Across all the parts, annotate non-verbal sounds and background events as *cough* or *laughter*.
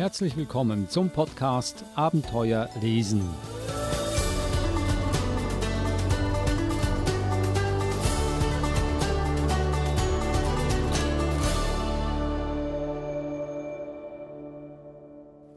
Herzlich willkommen zum Podcast Abenteuer lesen.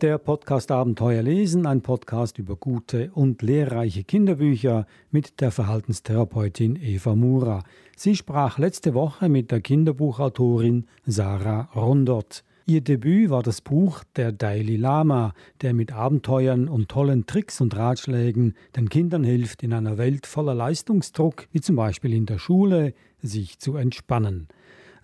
Der Podcast Abenteuer lesen, ein Podcast über gute und lehrreiche Kinderbücher mit der Verhaltenstherapeutin Eva Mura. Sie sprach letzte Woche mit der Kinderbuchautorin Sarah Rondot. Ihr Debüt war das Buch Der Dalai Lama, der mit Abenteuern und tollen Tricks und Ratschlägen den Kindern hilft, in einer Welt voller Leistungsdruck, wie zum Beispiel in der Schule, sich zu entspannen.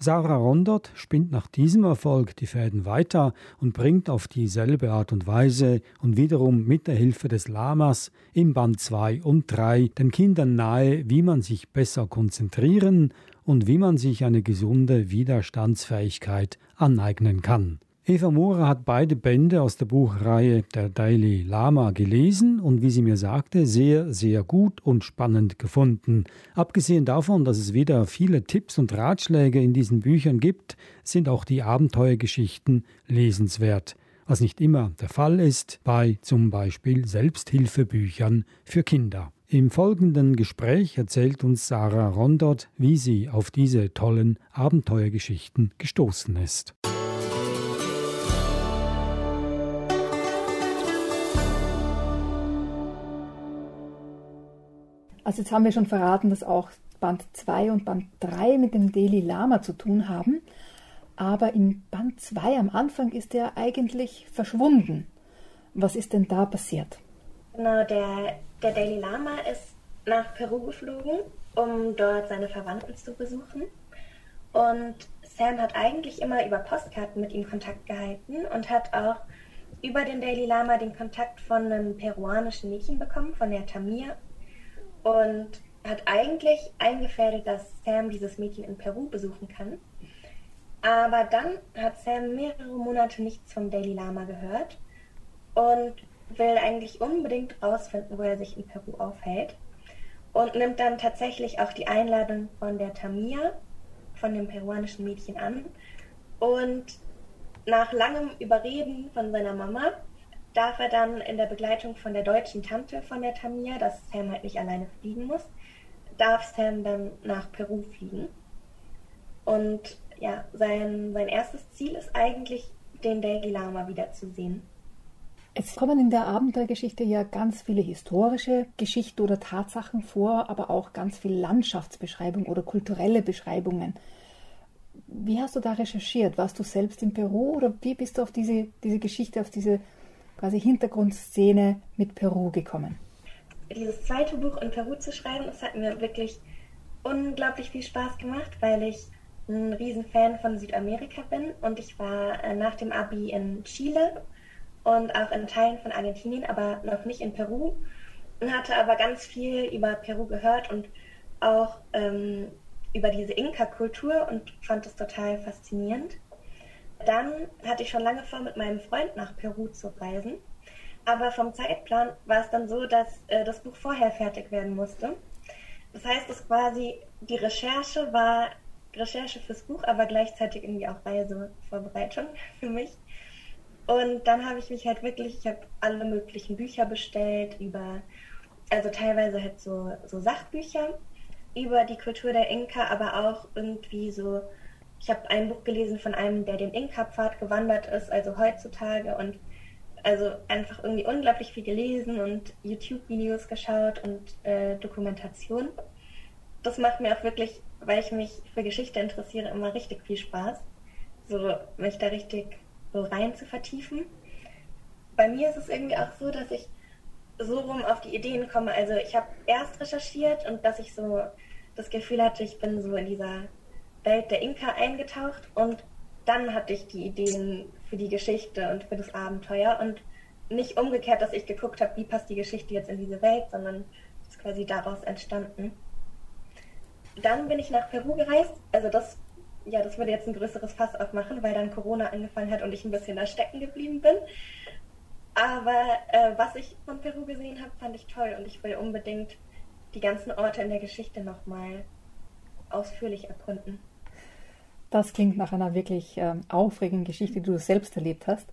Sarah Rondert spinnt nach diesem Erfolg die Fäden weiter und bringt auf dieselbe Art und Weise und wiederum mit der Hilfe des Lamas im Band 2 und 3 den Kindern nahe, wie man sich besser konzentrieren und wie man sich eine gesunde Widerstandsfähigkeit aneignen kann. Eva Mora hat beide Bände aus der Buchreihe Der Dalai Lama gelesen und wie sie mir sagte, sehr, sehr gut und spannend gefunden. Abgesehen davon, dass es wieder viele Tipps und Ratschläge in diesen Büchern gibt, sind auch die Abenteuergeschichten lesenswert, was nicht immer der Fall ist bei zum Beispiel Selbsthilfebüchern für Kinder. Im folgenden Gespräch erzählt uns Sarah Rondot, wie sie auf diese tollen Abenteuergeschichten gestoßen ist. Also jetzt haben wir schon verraten, dass auch Band 2 und Band 3 mit dem Dalai Lama zu tun haben. Aber im Band 2 am Anfang ist er eigentlich verschwunden. Was ist denn da passiert? Genau, der, der Dalai Lama ist nach Peru geflogen, um dort seine Verwandten zu besuchen. Und Sam hat eigentlich immer über Postkarten mit ihm Kontakt gehalten und hat auch über den Dalai Lama den Kontakt von einem peruanischen Mädchen bekommen, von der Tamir und hat eigentlich eingefädelt, dass Sam dieses Mädchen in Peru besuchen kann. Aber dann hat Sam mehrere Monate nichts vom Dalai Lama gehört und will eigentlich unbedingt rausfinden, wo er sich in Peru aufhält. Und nimmt dann tatsächlich auch die Einladung von der Tamia, von dem peruanischen Mädchen an. Und nach langem Überreden von seiner Mama darf er dann in der Begleitung von der deutschen Tante von der Tamia, dass Sam halt nicht alleine fliegen muss, darf Sam dann nach Peru fliegen. Und ja, sein, sein erstes Ziel ist eigentlich, den Dalai Lama wiederzusehen. Es kommen in der Abenteuergeschichte ja ganz viele historische Geschichten oder Tatsachen vor, aber auch ganz viel Landschaftsbeschreibung oder kulturelle Beschreibungen. Wie hast du da recherchiert? Warst du selbst in Peru oder wie bist du auf diese, diese Geschichte, auf diese quasi Hintergrundszene mit Peru gekommen? Dieses zweite Buch in Peru zu schreiben, das hat mir wirklich unglaublich viel Spaß gemacht, weil ich ein Riesenfan von Südamerika bin und ich war äh, nach dem Abi in Chile und auch in Teilen von Argentinien, aber noch nicht in Peru und hatte aber ganz viel über Peru gehört und auch ähm, über diese Inka-Kultur und fand es total faszinierend. Dann hatte ich schon lange vor, mit meinem Freund nach Peru zu reisen. Aber vom Zeitplan war es dann so, dass äh, das Buch vorher fertig werden musste. Das heißt, es quasi die Recherche war Recherche fürs Buch, aber gleichzeitig irgendwie auch Reisevorbereitung *laughs* für mich. Und dann habe ich mich halt wirklich, ich habe alle möglichen Bücher bestellt über, also teilweise halt so, so Sachbücher über die Kultur der Inka, aber auch irgendwie so ich habe ein Buch gelesen von einem, der den Inka-Pfad gewandert ist, also heutzutage und also einfach irgendwie unglaublich viel gelesen und YouTube-Videos geschaut und äh, Dokumentation. Das macht mir auch wirklich, weil ich mich für Geschichte interessiere, immer richtig viel Spaß, so mich da richtig so rein zu vertiefen. Bei mir ist es irgendwie auch so, dass ich so rum auf die Ideen komme. Also ich habe erst recherchiert und dass ich so das Gefühl hatte, ich bin so in dieser Welt der Inka eingetaucht und dann hatte ich die Ideen für die Geschichte und für das Abenteuer und nicht umgekehrt, dass ich geguckt habe, wie passt die Geschichte jetzt in diese Welt, sondern es ist quasi daraus entstanden. Dann bin ich nach Peru gereist, also das, ja, das würde jetzt ein größeres Fass aufmachen, weil dann Corona angefangen hat und ich ein bisschen da stecken geblieben bin. Aber äh, was ich von Peru gesehen habe, fand ich toll und ich will unbedingt die ganzen Orte in der Geschichte nochmal ausführlich erkunden. Das klingt nach einer wirklich äh, aufregenden Geschichte, die du selbst erlebt hast.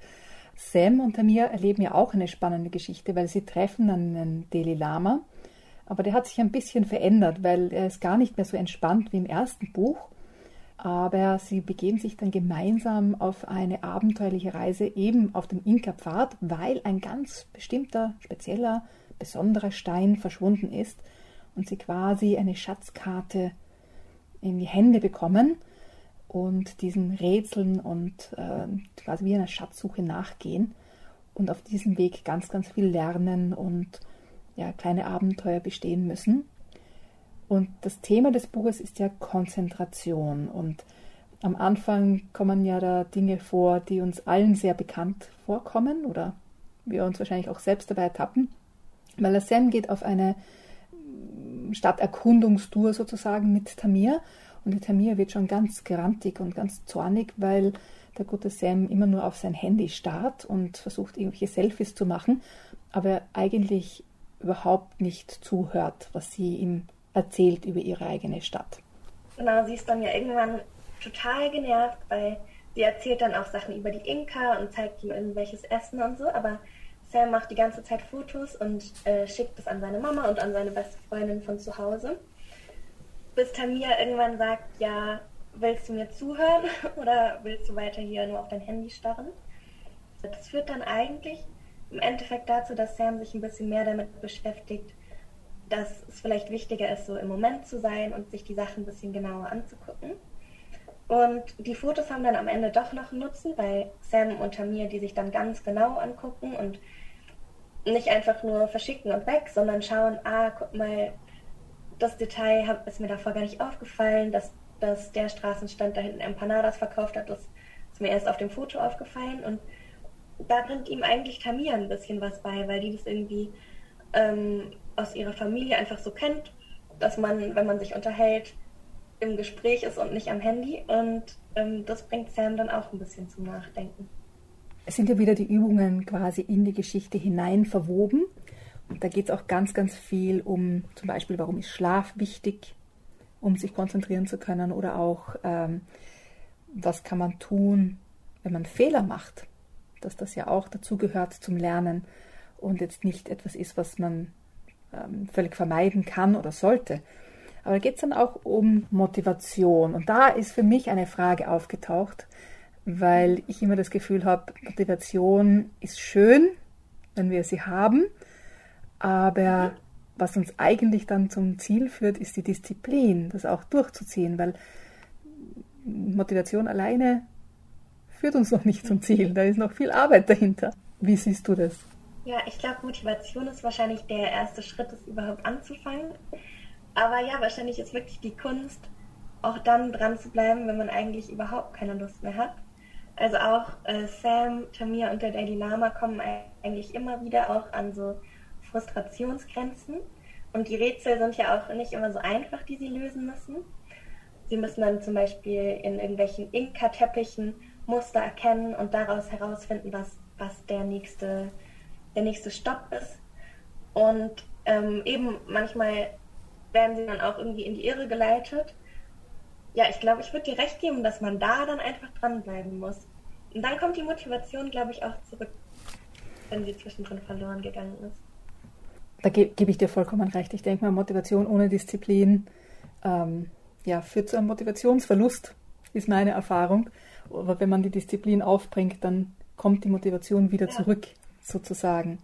Sam und Tamir erleben ja auch eine spannende Geschichte, weil sie treffen einen Dalai Lama. Aber der hat sich ein bisschen verändert, weil er ist gar nicht mehr so entspannt wie im ersten Buch. Aber sie begeben sich dann gemeinsam auf eine abenteuerliche Reise eben auf dem Inka-Pfad, weil ein ganz bestimmter, spezieller, besonderer Stein verschwunden ist und sie quasi eine Schatzkarte in die Hände bekommen und diesen Rätseln und äh, quasi wie einer Schatzsuche nachgehen und auf diesem Weg ganz, ganz viel lernen und ja, kleine Abenteuer bestehen müssen. Und das Thema des Buches ist ja Konzentration. Und am Anfang kommen ja da Dinge vor, die uns allen sehr bekannt vorkommen oder wir uns wahrscheinlich auch selbst dabei ertappen. Sam geht auf eine Stadterkundungstour sozusagen mit Tamir und der Tamir wird schon ganz grantig und ganz zornig, weil der gute Sam immer nur auf sein Handy starrt und versucht, irgendwelche Selfies zu machen, aber eigentlich überhaupt nicht zuhört, was sie ihm erzählt über ihre eigene Stadt. Genau, sie ist dann ja irgendwann total genervt, weil sie erzählt dann auch Sachen über die Inka und zeigt ihm irgendwelches Essen und so, aber Sam macht die ganze Zeit Fotos und äh, schickt es an seine Mama und an seine beste Freundin von zu Hause bis Tamia irgendwann sagt, ja, willst du mir zuhören *laughs* oder willst du weiter hier nur auf dein Handy starren? Das führt dann eigentlich im Endeffekt dazu, dass Sam sich ein bisschen mehr damit beschäftigt, dass es vielleicht wichtiger ist, so im Moment zu sein und sich die Sachen ein bisschen genauer anzugucken. Und die Fotos haben dann am Ende doch noch einen Nutzen, weil Sam und Tamir die sich dann ganz genau angucken und nicht einfach nur verschicken und weg, sondern schauen, ah, guck mal, das Detail ist mir davor gar nicht aufgefallen, dass, dass der Straßenstand da hinten Empanadas verkauft hat. Das ist mir erst auf dem Foto aufgefallen. Und da bringt ihm eigentlich Tamia ein bisschen was bei, weil die das irgendwie ähm, aus ihrer Familie einfach so kennt, dass man, wenn man sich unterhält, im Gespräch ist und nicht am Handy. Und ähm, das bringt Sam dann auch ein bisschen zum Nachdenken. Es sind ja wieder die Übungen quasi in die Geschichte hinein verwoben. Da geht es auch ganz, ganz viel um zum Beispiel, warum ist Schlaf wichtig, um sich konzentrieren zu können oder auch, ähm, was kann man tun, wenn man Fehler macht, dass das ja auch dazu gehört zum Lernen und jetzt nicht etwas ist, was man ähm, völlig vermeiden kann oder sollte. Aber da geht es dann auch um Motivation. Und da ist für mich eine Frage aufgetaucht, weil ich immer das Gefühl habe, Motivation ist schön, wenn wir sie haben, aber was uns eigentlich dann zum Ziel führt, ist die Disziplin, das auch durchzuziehen, weil Motivation alleine führt uns noch nicht zum Ziel. Da ist noch viel Arbeit dahinter. Wie siehst du das? Ja, ich glaube, Motivation ist wahrscheinlich der erste Schritt, es überhaupt anzufangen. Aber ja, wahrscheinlich ist wirklich die Kunst, auch dann dran zu bleiben, wenn man eigentlich überhaupt keine Lust mehr hat. Also auch äh, Sam, Tamir und der Daily Lama kommen eigentlich immer wieder auch an so Frustrationsgrenzen. Und die Rätsel sind ja auch nicht immer so einfach, die sie lösen müssen. Sie müssen dann zum Beispiel in irgendwelchen Inka-Teppichen Muster erkennen und daraus herausfinden, was, was der, nächste, der nächste Stopp ist. Und ähm, eben manchmal werden sie dann auch irgendwie in die Irre geleitet. Ja, ich glaube, ich würde dir recht geben, dass man da dann einfach dranbleiben muss. Und dann kommt die Motivation, glaube ich, auch zurück, wenn sie zwischendrin verloren gegangen ist da ge gebe ich dir vollkommen recht. Ich denke mal, Motivation ohne Disziplin ähm, ja, führt zu einem Motivationsverlust, ist meine Erfahrung. Aber wenn man die Disziplin aufbringt, dann kommt die Motivation wieder zurück, sozusagen.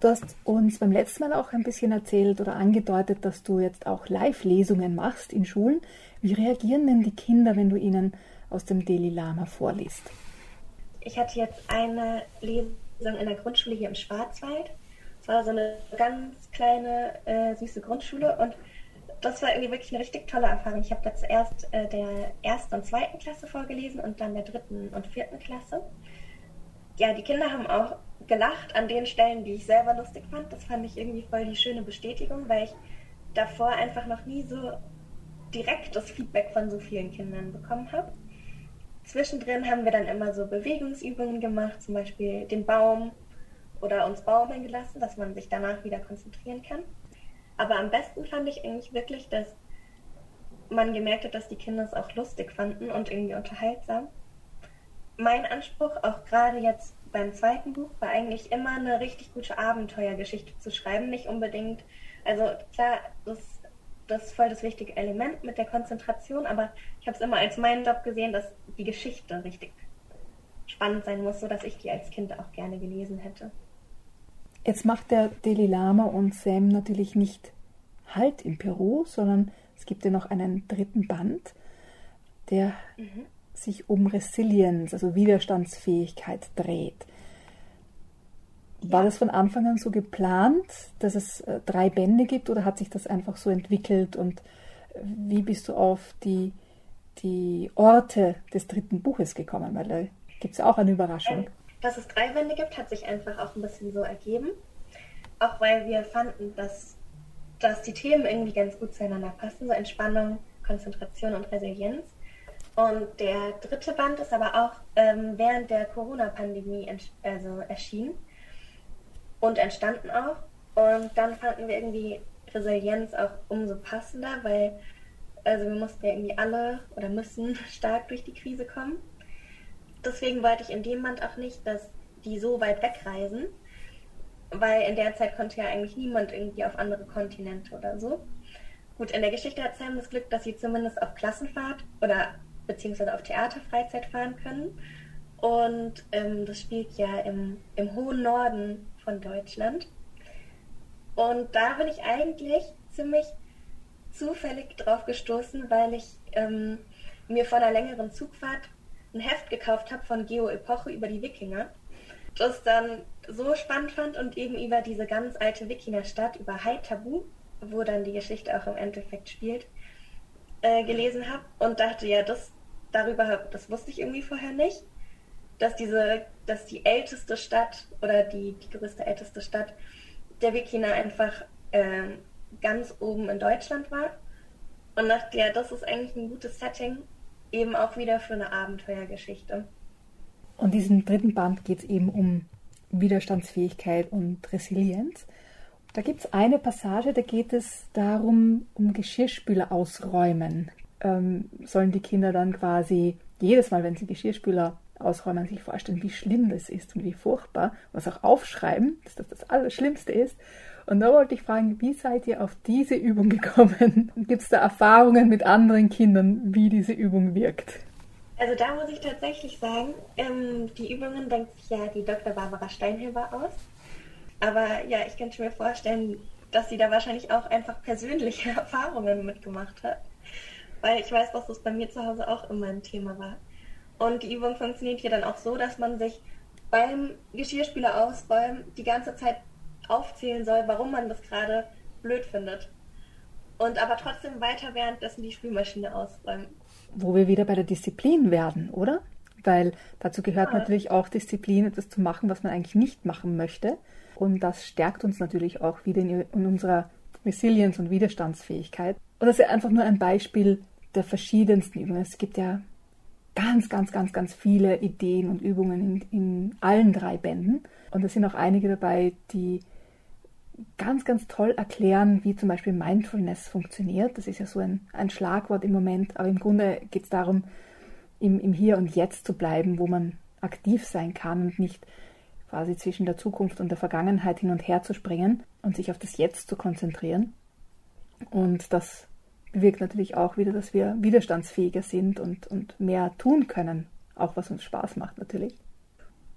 Du hast uns beim letzten Mal auch ein bisschen erzählt oder angedeutet, dass du jetzt auch Live-Lesungen machst in Schulen. Wie reagieren denn die Kinder, wenn du ihnen aus dem Delhi Lama vorliest? Ich hatte jetzt eine Lesung in der Grundschule hier im Schwarzwald war so eine ganz kleine, äh, süße Grundschule und das war irgendwie wirklich eine richtig tolle Erfahrung. Ich habe da zuerst äh, der ersten und zweiten Klasse vorgelesen und dann der dritten und vierten Klasse. Ja, die Kinder haben auch gelacht an den Stellen, die ich selber lustig fand. Das fand ich irgendwie voll die schöne Bestätigung, weil ich davor einfach noch nie so direktes Feedback von so vielen Kindern bekommen habe. Zwischendrin haben wir dann immer so Bewegungsübungen gemacht, zum Beispiel den Baum oder uns baumeln gelassen, dass man sich danach wieder konzentrieren kann. Aber am besten fand ich eigentlich wirklich, dass man gemerkt hat, dass die Kinder es auch lustig fanden und irgendwie unterhaltsam. mein Anspruch, auch gerade jetzt beim zweiten Buch, war eigentlich immer eine richtig gute Abenteuergeschichte zu schreiben. Nicht unbedingt, also klar, das, das ist voll das wichtige Element mit der Konzentration, aber ich habe es immer als meinen Job gesehen, dass die Geschichte richtig spannend sein muss, sodass ich die als Kind auch gerne gelesen hätte. Jetzt macht der Dalai Lama und Sam natürlich nicht Halt in Peru, sondern es gibt ja noch einen dritten Band, der mhm. sich um Resilienz, also Widerstandsfähigkeit dreht. War das von Anfang an so geplant, dass es äh, drei Bände gibt oder hat sich das einfach so entwickelt und äh, wie bist du auf die, die Orte des dritten Buches gekommen? Weil da gibt es auch eine Überraschung. Dass es drei Bände gibt, hat sich einfach auch ein bisschen so ergeben. Auch weil wir fanden, dass, dass die Themen irgendwie ganz gut zueinander passen, so Entspannung, Konzentration und Resilienz. Und der dritte Band ist aber auch ähm, während der Corona-Pandemie also erschienen und entstanden auch. Und dann fanden wir irgendwie Resilienz auch umso passender, weil also wir mussten ja irgendwie alle oder müssen *laughs* stark durch die Krise kommen. Deswegen wollte ich in dem Band auch nicht, dass die so weit wegreisen, weil in der Zeit konnte ja eigentlich niemand irgendwie auf andere Kontinente oder so. Gut, in der Geschichte hat Sam das Glück, dass sie zumindest auf Klassenfahrt oder beziehungsweise auf Theaterfreizeit fahren können. Und ähm, das spielt ja im, im hohen Norden von Deutschland. Und da bin ich eigentlich ziemlich zufällig drauf gestoßen, weil ich ähm, mir vor einer längeren Zugfahrt ein Heft gekauft habe von Geo Epoche über die Wikinger. Das dann so spannend fand und eben über diese ganz alte Wikingerstadt, über Haitabu, wo dann die Geschichte auch im Endeffekt spielt, äh, gelesen habe und dachte, ja, das darüber, das wusste ich irgendwie vorher nicht dass diese, dass die älteste Stadt oder die, die größte älteste Stadt der Wikinger einfach äh, ganz oben in Deutschland war. Und dachte, ja, das ist eigentlich ein gutes Setting, eben auch wieder für eine Abenteuergeschichte. Und diesen dritten Band geht es eben um Widerstandsfähigkeit und Resilienz. Da gibt es eine Passage, da geht es darum, um Geschirrspüler ausräumen. Ähm, sollen die Kinder dann quasi jedes Mal, wenn sie Geschirrspüler ausräumen, sich vorstellen, wie schlimm das ist und wie furchtbar, was auch aufschreiben, dass das das Allerschlimmste ist. Und da wollte ich fragen, wie seid ihr auf diese Übung gekommen? *laughs* Gibt es da Erfahrungen mit anderen Kindern, wie diese Übung wirkt? Also da muss ich tatsächlich sagen, ähm, die Übungen denkt sich ja die Dr. Barbara Steinhilber aus. Aber ja, ich könnte mir vorstellen, dass sie da wahrscheinlich auch einfach persönliche *laughs* Erfahrungen mitgemacht hat. Weil ich weiß, dass das bei mir zu Hause auch immer ein Thema war. Und die Übung funktioniert hier dann auch so, dass man sich beim Geschirrspüler ausräumen die ganze Zeit aufzählen soll, warum man das gerade blöd findet. Und aber trotzdem weiter währenddessen die Spülmaschine ausräumen. Wo wir wieder bei der Disziplin werden, oder? Weil dazu gehört ja. natürlich auch Disziplin, etwas zu machen, was man eigentlich nicht machen möchte. Und das stärkt uns natürlich auch wieder in, in unserer Resilienz und Widerstandsfähigkeit. Und das ist einfach nur ein Beispiel der verschiedensten Übungen. Es gibt ja ganz, ganz, ganz, ganz viele Ideen und Übungen in, in allen drei Bänden. Und es sind auch einige dabei, die ganz, ganz toll erklären, wie zum Beispiel Mindfulness funktioniert. Das ist ja so ein, ein Schlagwort im Moment, aber im Grunde geht es darum, im, im Hier und Jetzt zu bleiben, wo man aktiv sein kann und nicht quasi zwischen der Zukunft und der Vergangenheit hin und her zu springen und sich auf das Jetzt zu konzentrieren. Und das bewirkt natürlich auch wieder, dass wir widerstandsfähiger sind und, und mehr tun können, auch was uns Spaß macht natürlich.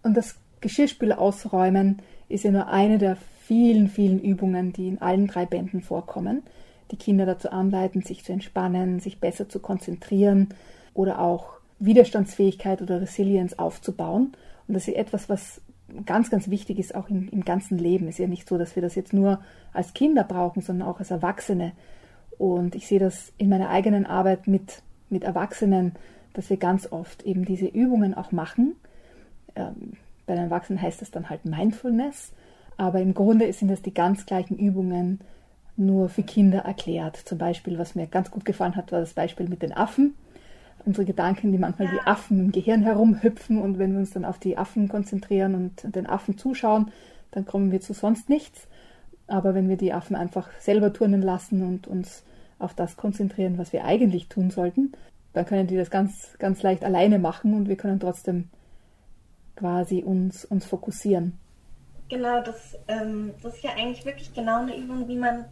Und das Geschirrspüler ausräumen ist ja nur eine der vielen, vielen Übungen, die in allen drei Bänden vorkommen, die Kinder dazu anleiten, sich zu entspannen, sich besser zu konzentrieren oder auch Widerstandsfähigkeit oder Resilienz aufzubauen. Und das ist etwas, was ganz, ganz wichtig ist, auch im, im ganzen Leben. Es ist ja nicht so, dass wir das jetzt nur als Kinder brauchen, sondern auch als Erwachsene und ich sehe das in meiner eigenen Arbeit mit, mit Erwachsenen, dass wir ganz oft eben diese Übungen auch machen. Ähm, bei den Erwachsenen heißt das dann halt Mindfulness, aber im Grunde sind das die ganz gleichen Übungen, nur für Kinder erklärt. Zum Beispiel, was mir ganz gut gefallen hat, war das Beispiel mit den Affen. Unsere Gedanken, die manchmal wie Affen im Gehirn herumhüpfen und wenn wir uns dann auf die Affen konzentrieren und den Affen zuschauen, dann kommen wir zu sonst nichts. Aber wenn wir die Affen einfach selber turnen lassen und uns auf das konzentrieren, was wir eigentlich tun sollten, dann können die das ganz, ganz leicht alleine machen und wir können trotzdem quasi uns, uns fokussieren. Genau, das, ähm, das ist ja eigentlich wirklich genau eine Übung, wie man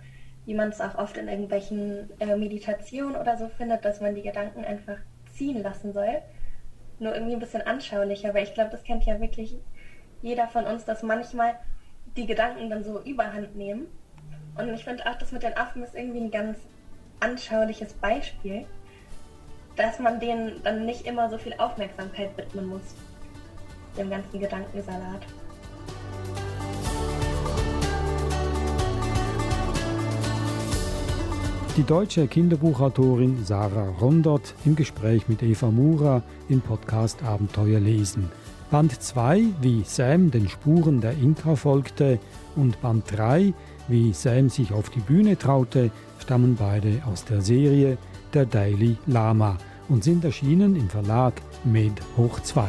wie man es auch oft in irgendwelchen äh, Meditationen oder so findet, dass man die Gedanken einfach ziehen lassen soll. Nur irgendwie ein bisschen anschaulicher, weil ich glaube, das kennt ja wirklich jeder von uns, dass manchmal die Gedanken dann so überhand nehmen. Und ich finde auch, das mit den Affen ist irgendwie ein ganz anschauliches Beispiel, dass man denen dann nicht immer so viel Aufmerksamkeit widmen muss, dem ganzen Gedankensalat. Die deutsche Kinderbuchautorin Sarah Rondert im Gespräch mit Eva Mura im Podcast Abenteuer lesen. Band 2, wie Sam den Spuren der Inka folgte, und Band 3, wie Sam sich auf die Bühne traute, stammen beide aus der Serie Der Daily Lama und sind erschienen im Verlag Med Hoch 2.